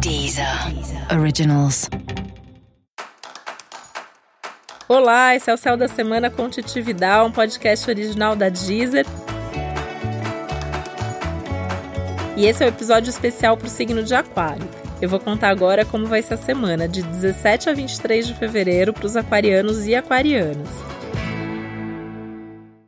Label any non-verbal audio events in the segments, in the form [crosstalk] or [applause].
Deezer. Originals. Olá, esse é o Céu da Semana com Titividade, um podcast original da Deezer. E esse é o um episódio especial para o signo de Aquário. Eu vou contar agora como vai ser a semana, de 17 a 23 de fevereiro, para os aquarianos e aquarianas.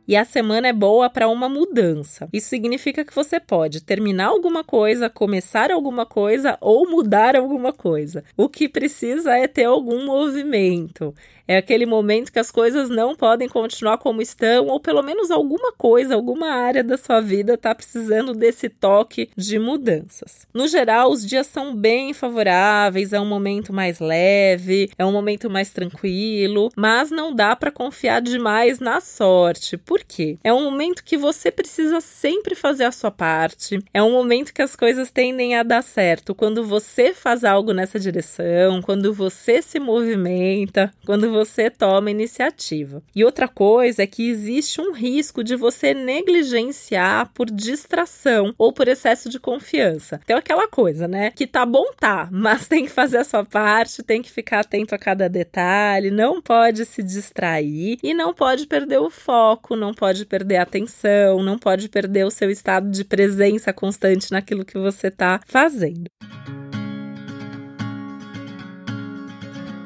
E a semana é boa para uma mudança. Isso significa que você pode terminar alguma coisa, começar alguma coisa ou mudar alguma coisa. O que precisa é ter algum movimento. É aquele momento que as coisas não podem continuar como estão, ou pelo menos alguma coisa, alguma área da sua vida está precisando desse toque de mudanças. No geral, os dias são bem favoráveis, é um momento mais leve, é um momento mais tranquilo, mas não dá para confiar demais na sorte. Por quê? É um momento que você precisa sempre fazer a sua parte, é um momento que as coisas tendem a dar certo quando você faz algo nessa direção, quando você se movimenta, quando você toma iniciativa. E outra coisa é que existe um risco de você negligenciar por distração ou por excesso de confiança. Então, aquela coisa, né? Que tá bom, tá, mas tem que fazer a sua parte, tem que ficar atento a cada detalhe, não pode se distrair e não pode perder o foco, não pode perder a atenção, não pode perder o seu estado de presença constante naquilo que você está fazendo.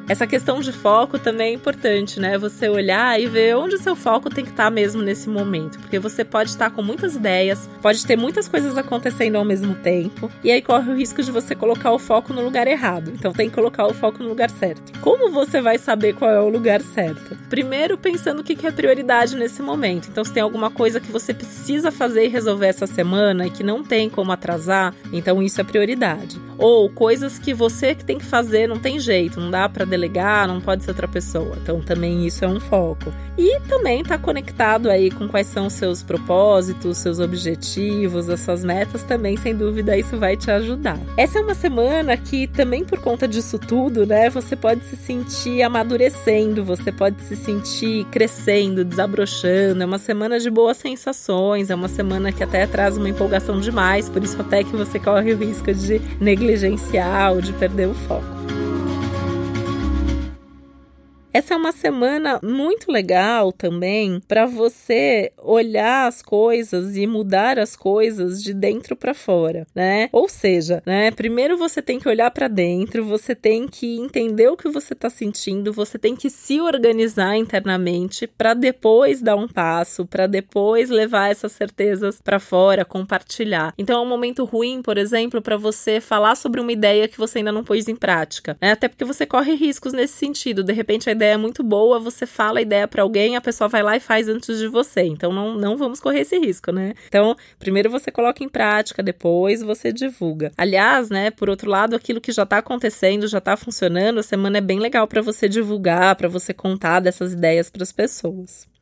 Essa questão de foco também é importante, né? Você olhar e ver onde o seu foco tem que estar mesmo nesse momento, porque você pode estar com muitas ideias, pode ter muitas coisas acontecendo ao mesmo tempo, e aí corre o risco de você colocar o foco no lugar errado. Então tem que colocar o foco no lugar certo. Como você vai saber qual é o lugar certo? Primeiro pensando o que é prioridade nesse momento. Então se tem alguma coisa que você precisa fazer e resolver essa semana e que não tem como atrasar, então isso é prioridade. Ou coisas que você que tem que fazer não tem jeito, não dá para delegar, não pode ser outra pessoa. Então também isso é um foco. E também está conectado aí com quais são os seus propósitos, seus objetivos, as suas metas, também sem dúvida isso vai te ajudar. Essa é uma semana que também por conta disso tudo, né, você pode se sentir amadurecendo, você pode se sentir crescendo, desabrochando. É uma semana de boas sensações, é uma semana que até traz uma empolgação demais, por isso até que você corre o risco de negligenciar ou de perder o foco. Essa é uma semana muito legal também para você olhar as coisas e mudar as coisas de dentro para fora, né? Ou seja, né, primeiro você tem que olhar para dentro, você tem que entender o que você está sentindo, você tem que se organizar internamente para depois dar um passo, para depois levar essas certezas para fora, compartilhar. Então é um momento ruim, por exemplo, para você falar sobre uma ideia que você ainda não pôs em prática, né? Até porque você corre riscos nesse sentido. De repente a ideia ideia muito boa, você fala a ideia para alguém, a pessoa vai lá e faz antes de você. Então não, não vamos correr esse risco, né? Então, primeiro você coloca em prática, depois você divulga. Aliás, né, por outro lado, aquilo que já tá acontecendo, já tá funcionando, a semana é bem legal para você divulgar, para você contar dessas ideias para as pessoas.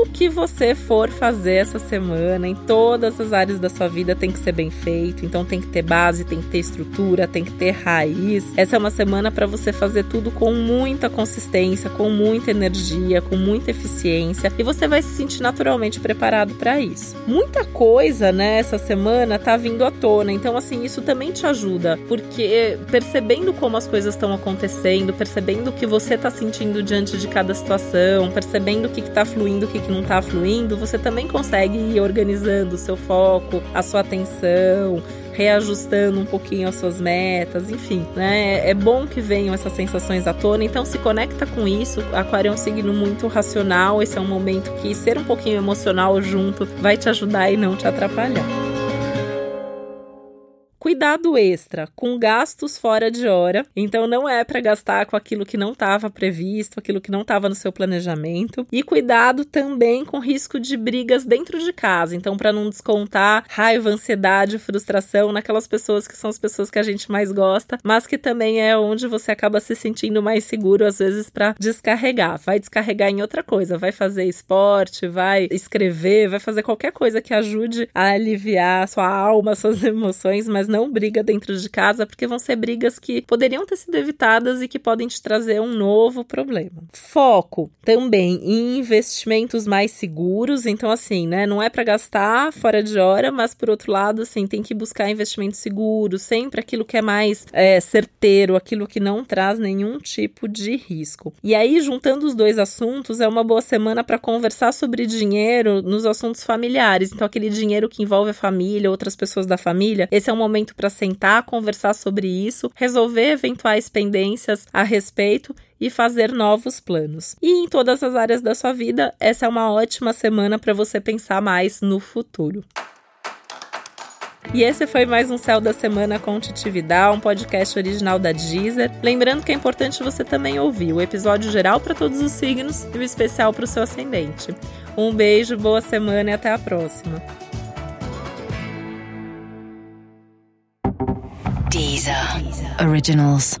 Tudo que você for fazer essa semana, em todas as áreas da sua vida, tem que ser bem feito. Então tem que ter base, tem que ter estrutura, tem que ter raiz. Essa é uma semana para você fazer tudo com muita consistência, com muita energia, com muita eficiência e você vai se sentir naturalmente preparado para isso. Muita coisa nessa né, semana tá vindo à tona, então assim, isso também te ajuda, porque percebendo como as coisas estão acontecendo, percebendo o que você tá sentindo diante de cada situação, percebendo o que, que tá fluindo, que, que não está fluindo, você também consegue ir organizando o seu foco, a sua atenção, reajustando um pouquinho as suas metas, enfim, né? É bom que venham essas sensações à tona, então se conecta com isso. Aquário é um signo muito racional, esse é um momento que ser um pouquinho emocional junto vai te ajudar e não te atrapalhar. Cuidado extra com gastos fora de hora. Então não é para gastar com aquilo que não estava previsto, aquilo que não estava no seu planejamento. E cuidado também com risco de brigas dentro de casa. Então para não descontar raiva, ansiedade, frustração naquelas pessoas que são as pessoas que a gente mais gosta, mas que também é onde você acaba se sentindo mais seguro às vezes para descarregar. Vai descarregar em outra coisa, vai fazer esporte, vai escrever, vai fazer qualquer coisa que ajude a aliviar a sua alma, suas [laughs] emoções, mas não briga dentro de casa, porque vão ser brigas que poderiam ter sido evitadas e que podem te trazer um novo problema. Foco também em investimentos mais seguros, então assim, né, não é para gastar fora de hora, mas por outro lado, assim, tem que buscar investimentos seguros, sempre aquilo que é mais é, certeiro, aquilo que não traz nenhum tipo de risco. E aí, juntando os dois assuntos, é uma boa semana para conversar sobre dinheiro nos assuntos familiares. Então, aquele dinheiro que envolve a família, outras pessoas da família, esse é um momento para sentar, conversar sobre isso, resolver eventuais pendências a respeito e fazer novos planos. E em todas as áreas da sua vida, essa é uma ótima semana para você pensar mais no futuro. E esse foi mais um Céu da Semana com Titividade, um podcast original da Deezer. Lembrando que é importante você também ouvir o episódio geral para todos os signos e o especial para o seu ascendente. Um beijo, boa semana e até a próxima. Originals.